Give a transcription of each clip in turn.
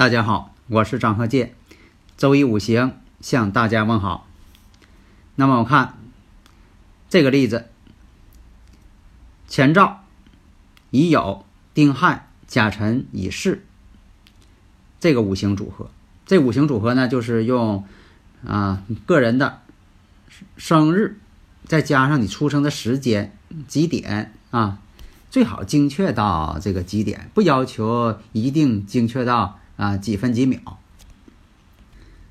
大家好，我是张鹤剑，周一五行向大家问好。那么我看这个例子：前兆乙酉、丁亥、甲辰、乙巳，这个五行组合。这五行组合呢，就是用啊个人的生日，再加上你出生的时间几点啊，最好精确到这个几点，不要求一定精确到。啊，几分几秒？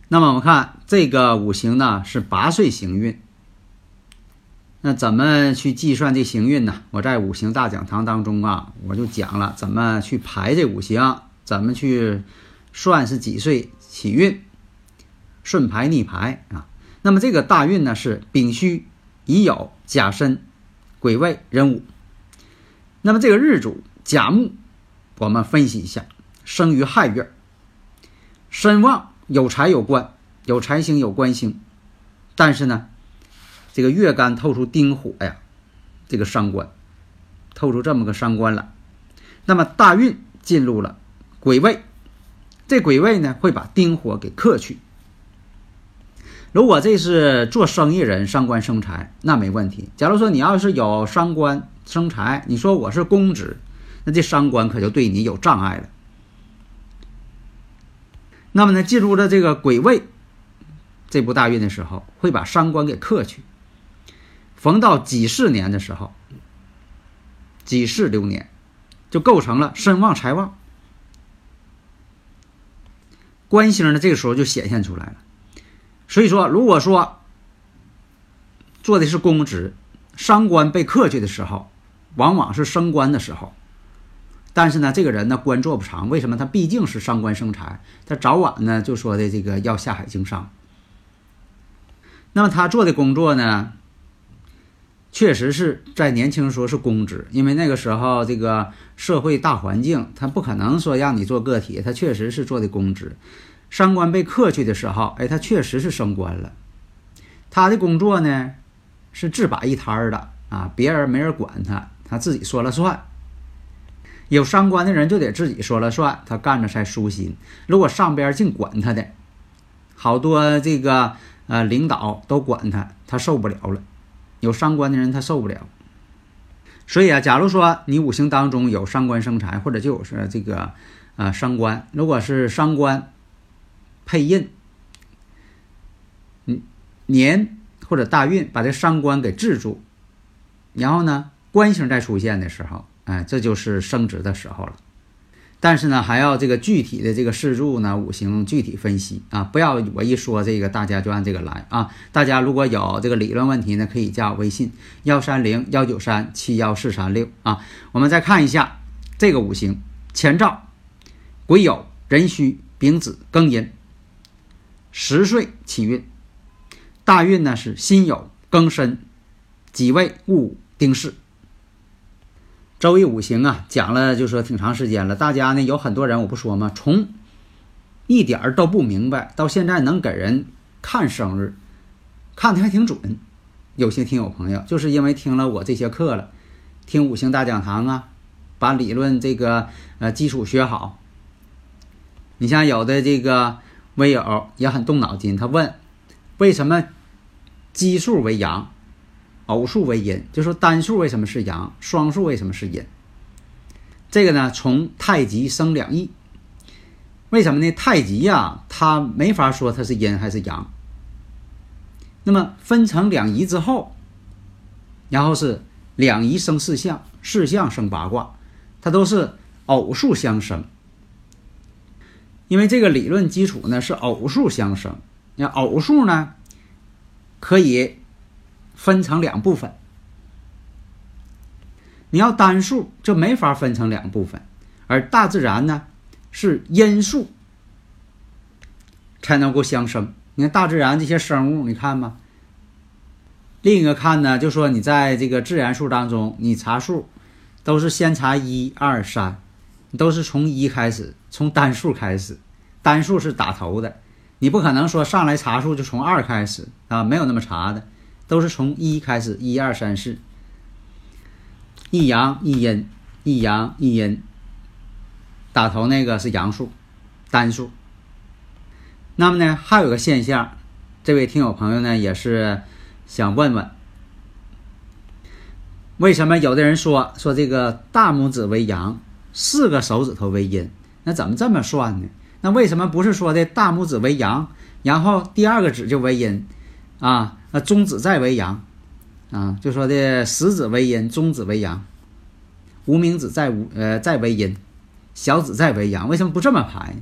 那么我们看这个五行呢是八岁行运。那怎么去计算这行运呢？我在五行大讲堂当中啊，我就讲了怎么去排这五行，怎么去算是几岁起运，顺排逆排啊。那么这个大运呢是丙戌、乙酉、甲申、癸未、壬午。那么这个日主甲木，我们分析一下，生于亥月。身旺有财有官，有财星有官星，但是呢，这个月干透出丁火呀，这个伤官透出这么个伤官了。那么大运进入了癸未，这癸未呢会把丁火给克去。如果这是做生意人伤官生财，那没问题。假如说你要是有伤官生财，你说我是公职，那这伤官可就对你有障碍了。那么呢，进入了这个癸未这部大运的时候，会把伤官给克去。逢到己巳年的时候，己巳流年就构成了身旺财旺，官星呢这个时候就显现出来了。所以说，如果说做的是公职，伤官被克去的时候，往往是升官的时候。但是呢，这个人呢官做不长，为什么？他毕竟是伤官生财，他早晚呢就说的这个要下海经商。那么他做的工作呢，确实是在年轻时候是公职，因为那个时候这个社会大环境，他不可能说让你做个体，他确实是做的公职。伤官被克去的时候，哎，他确实是升官了。他的工作呢是自摆一摊儿的啊，别人没人管他，他自己说了算。有伤官的人就得自己说了算，他干着才舒心。如果上边净管他的，好多这个呃领导都管他，他受不了了。有伤官的人他受不了。所以啊，假如说你五行当中有伤官生财，或者就是这个呃伤官，如果是伤官配印，嗯年或者大运把这伤官给制住，然后呢官星再出现的时候。哎，这就是升值的时候了。但是呢，还要这个具体的这个四柱呢，五行具体分析啊，不要我一说这个，大家就按这个来啊。大家如果有这个理论问题呢，可以加我微信幺三零幺九三七幺四三六啊。我们再看一下这个五行：乾兆、癸酉、壬戌、丙子、庚寅。十岁起运，大运呢是辛酉、庚申、己未、戊午、丁巳。周易五行啊，讲了就说挺长时间了，大家呢有很多人我不说吗？从一点儿都不明白，到现在能给人看生日，看的还挺准。有些听友朋友就是因为听了我这些课了，听五行大讲堂啊，把理论这个呃基础学好。你像有的这个微友也很动脑筋，他问为什么奇数为阳？偶数为阴，就说单数为什么是阳，双数为什么是阴？这个呢，从太极生两仪。为什么呢？太极呀，它没法说它是阴还是阳。那么分成两仪之后，然后是两仪生四象，四象生八卦，它都是偶数相生。因为这个理论基础呢是偶数相生，那偶数呢可以。分成两部分，你要单数就没法分成两部分，而大自然呢是因数才能够相生。你看大自然这些生物，你看吧。另一个看呢，就说你在这个自然数当中，你查数都是先查一二三，都是从一开始，从单数开始，单数是打头的，你不可能说上来查数就从二开始啊，没有那么查的。都是从一开始，一二三四，一阳一阴，一阳一阴。打头那个是阳数，单数。那么呢，还有个现象，这位听友朋友呢也是想问问，为什么有的人说说这个大拇指为阳，四个手指头为阴？那怎么这么算呢？那为什么不是说的大拇指为阳，然后第二个指就为阴啊？那中指再为阳，啊，就说的食指为阴，中指为阳，无名指再无呃再为阴，小指再为阳，为什么不这么排？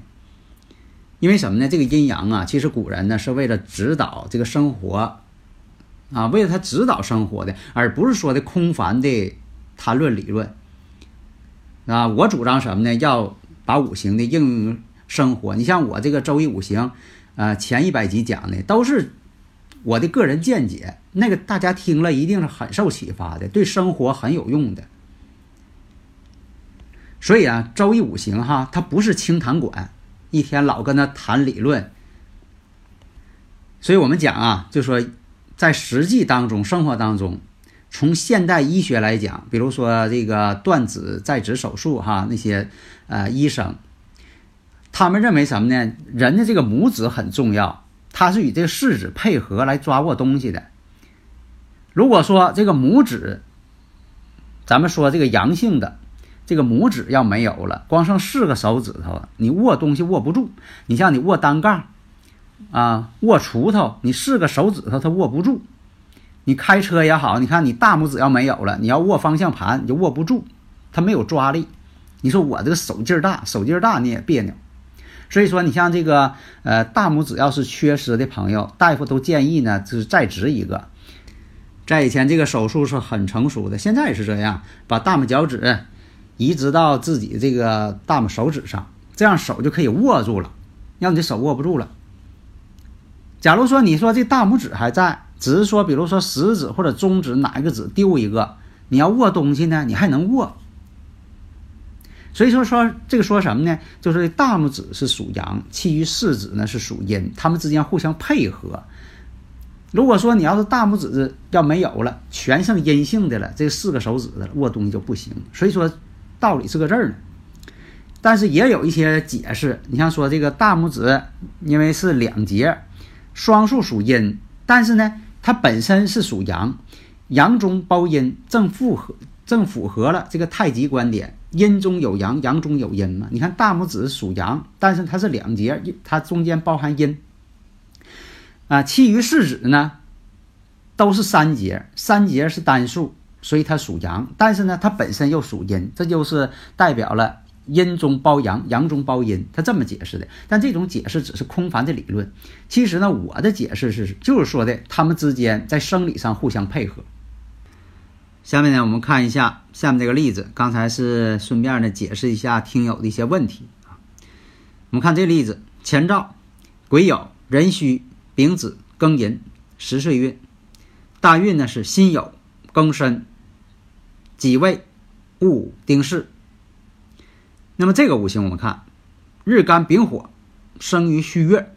因为什么呢？这个阴阳啊，其实古人呢是为了指导这个生活，啊，为了他指导生活的，而不是说的空泛的谈论理论。啊，我主张什么呢？要把五行的应用生活。你像我这个周易五行，啊，前一百集讲的都是。我的个人见解，那个大家听了一定是很受启发的，对生活很有用的。所以啊，周易五行哈，它不是清谈馆，一天老跟他谈理论。所以我们讲啊，就说在实际当中、生活当中，从现代医学来讲，比如说这个断指再指手术哈，那些呃医生，他们认为什么呢？人的这个拇指很重要。它是与这个食指配合来抓握东西的。如果说这个拇指，咱们说这个阳性的这个拇指要没有了，光剩四个手指头，你握东西握不住。你像你握单杠啊，握锄头，你四个手指头它握不住。你开车也好，你看你大拇指要没有了，你要握方向盘你就握不住，它没有抓力。你说我这个手劲儿大，手劲儿大你也别扭。所以说，你像这个呃大拇指要是缺失的朋友，大夫都建议呢，就是再植一个。在以前，这个手术是很成熟的，现在也是这样，把大拇脚趾移植到自己这个大拇手指上，这样手就可以握住了，让你的手握不住了。假如说你说这大拇指还在，只是说比如说食指或者中指哪一个指丢一个，你要握东西呢，你还能握。所以说说这个说什么呢？就是大拇指是属阳，其余四指呢是属阴，他们之间互相配合。如果说你要是大拇指要没有了，全剩阴性的了，这四个手指的握东西就不行。所以说道理是个这儿呢。但是也有一些解释，你像说这个大拇指因为是两节，双数属阴，但是呢它本身是属阳，阳中包阴，正符合正符合了这个太极观点。阴中有阳，阳中有阴嘛？你看大拇指属阳，但是它是两节，它中间包含阴啊。其余四指呢，都是三节，三节是单数，所以它属阳，但是呢，它本身又属阴，这就是代表了阴中包阳，阳中包阴，他这么解释的。但这种解释只是空泛的理论，其实呢，我的解释是，就是说的他们之间在生理上互相配合。下面呢，我们看一下下面这个例子，刚才是顺便呢解释一下听友的一些问题啊。我们看这例子，前兆癸酉、壬戌、丙子、庚寅十岁运，大运呢是辛酉、庚申、己未、戊午、丁巳。那么这个五行我们看，日干丙火，生于戌月，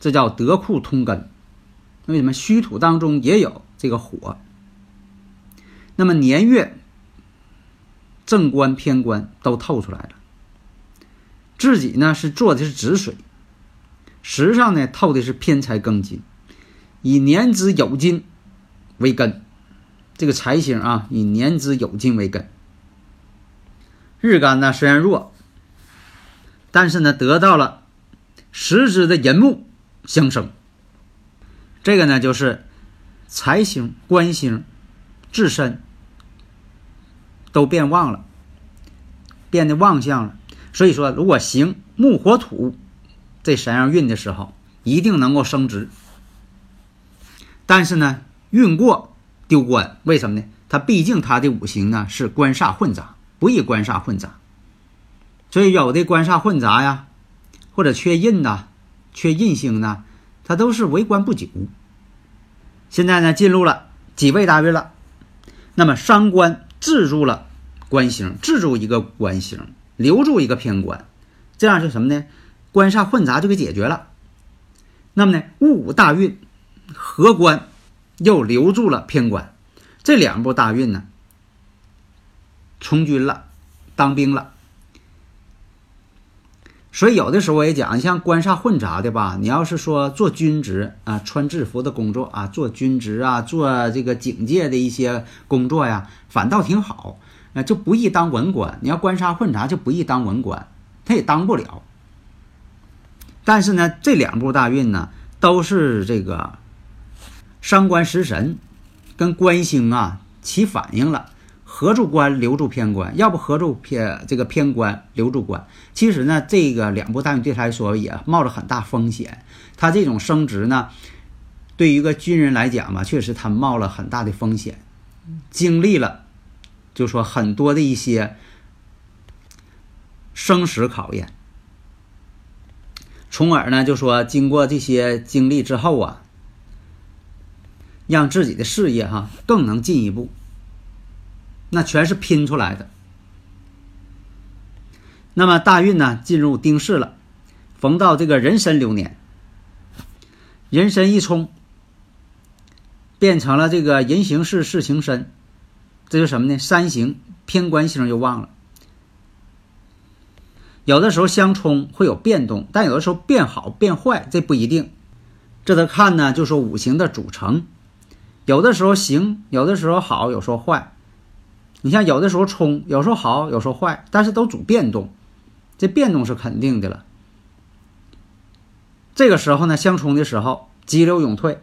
这叫得库通根。为什么虚土当中也有这个火？那么年月正官偏官都透出来了，自己呢是做的是子水，实上呢透的是偏财庚金，以年支酉金为根，这个财星啊以年支酉金为根。日干呢虽然弱，但是呢得到了时支的寅木相生，这个呢就是财星官星。自身都变旺了，变得旺相了。所以说，如果行木火土这三样运的时候，一定能够升职。但是呢，运过丢官，为什么呢？它毕竟它的五行呢是官煞混杂，不宜官煞混杂。所以有的官煞混杂呀，或者缺印呐、缺印星呐，它都是为官不久。现在呢，进入了己未大运了。那么伤官制住了官星，制住一个官星，留住一个偏官，这样是什么呢？官煞混杂就给解决了。那么呢，戊午大运合官又留住了偏官，这两步大运呢，从军了，当兵了。所以有的时候我也讲，像官煞混杂的吧，你要是说做军职啊，穿制服的工作啊，做军职啊，做这个警戒的一些工作呀，反倒挺好，啊，就不易当文官。你要官煞混杂，就不易当文官，他也当不了。但是呢，这两部大运呢，都是这个伤官食神跟官星啊起反应了。合住官留住偏官，要不合住偏这个偏官留住官。其实呢，这个两部大运对他来说也冒着很大风险。他这种升职呢，对于一个军人来讲吧，确实他冒了很大的风险，经历了就说很多的一些生死考验，从而呢就说经过这些经历之后啊，让自己的事业哈更能进一步。那全是拼出来的。那么大运呢，进入丁巳了，逢到这个壬申流年，壬申一冲，变成了这个人行事，事行身，这就什么呢？三行偏官星又旺了。有的时候相冲会有变动，但有的时候变好变坏，这不一定。这得看呢，就说五行的组成，有的时候行，有的时候好，有时候坏。你像有的时候冲，有时候好，有时候坏，但是都主变动，这变动是肯定的了。这个时候呢，相冲的时候，急流勇退，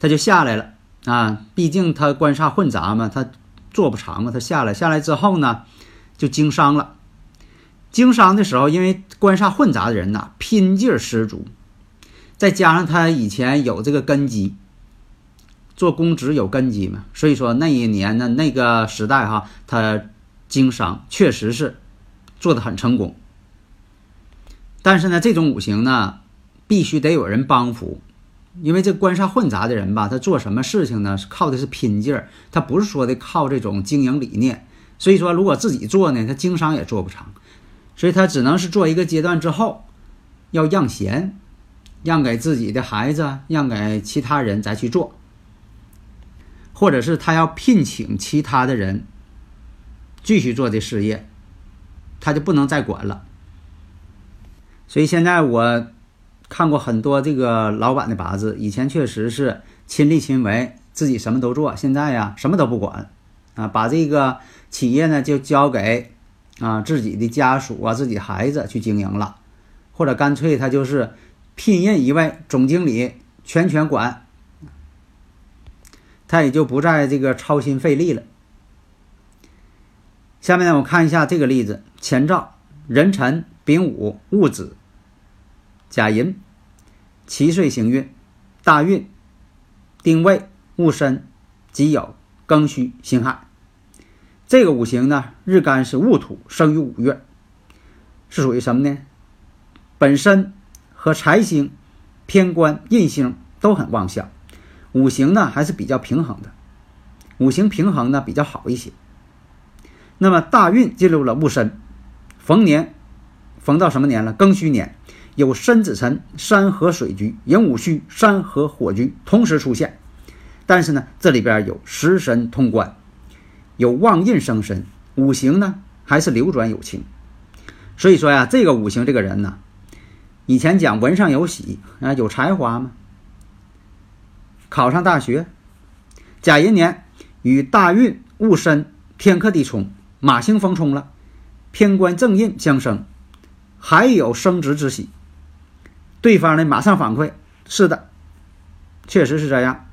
他就下来了啊。毕竟他官煞混杂嘛，他做不长嘛，他下来，下来之后呢，就经商了。经商的时候，因为官煞混杂的人呐，拼劲十足，再加上他以前有这个根基。做公职有根基嘛，所以说那一年呢，那个时代哈，他经商确实是做的很成功。但是呢，这种五行呢，必须得有人帮扶，因为这官煞混杂的人吧，他做什么事情呢，是靠的是拼劲儿，他不是说的靠这种经营理念。所以说，如果自己做呢，他经商也做不长，所以他只能是做一个阶段之后，要让贤，让给自己的孩子，让给其他人再去做。或者是他要聘请其他的人继续做这事业，他就不能再管了。所以现在我看过很多这个老板的八字，以前确实是亲力亲为，自己什么都做。现在呀，什么都不管啊，把这个企业呢就交给啊自己的家属啊、自己孩子去经营了，或者干脆他就是聘任一位总经理，全权管。他也就不再这个操心费力了。下面呢，我看一下这个例子：前兆壬辰、丙午、戊子、甲寅，七岁行运，大运丁未、戊申、己酉、庚戌、辛亥。这个五行呢，日干是戊土，生于五月，是属于什么呢？本身和财星、偏官、印星都很旺相，五行呢还是比较平衡的。五行平衡呢比较好一些。那么大运进入了戊申，逢年，逢到什么年了？庚戌年，有申子辰、山河水局、寅午戌、山河火局同时出现。但是呢，这里边有食神通关，有旺印生身，五行呢还是流转有情。所以说呀，这个五行这个人呢，以前讲文上有喜啊，有才华嘛，考上大学。甲寅年与大运戊申天克地冲。马星逢冲了，偏官正印相生，还有升职之喜。对方呢马上反馈：是的，确实是这样。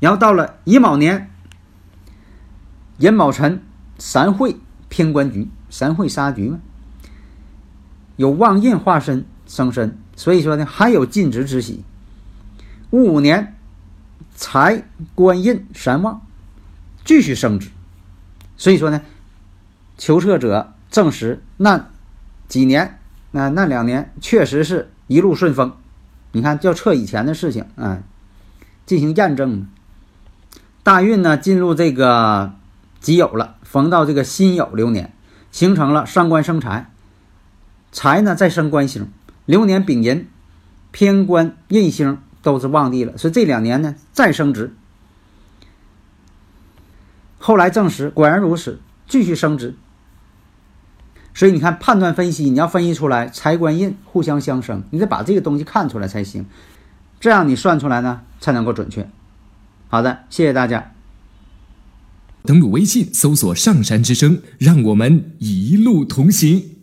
然后到了乙卯年，寅卯辰三会偏官局，三会杀局嘛，有旺印化身生身，所以说呢还有进职之喜。戊午年财官印三旺，继续升职，所以说呢。求测者证实，那几年，那那两年确实是一路顺风。你看，就测以前的事情啊，进行验证。大运呢进入这个己酉了，逢到这个辛酉流年，形成了伤官生财，财呢再生官星，流年丙寅偏官印星都是旺地了，所以这两年呢再升值。后来证实果然如此，继续升值。所以你看，判断分析，你要分析出来财官印互相相生，你得把这个东西看出来才行，这样你算出来呢才能够准确。好的，谢谢大家。登录微信搜索“上山之声”，让我们一路同行。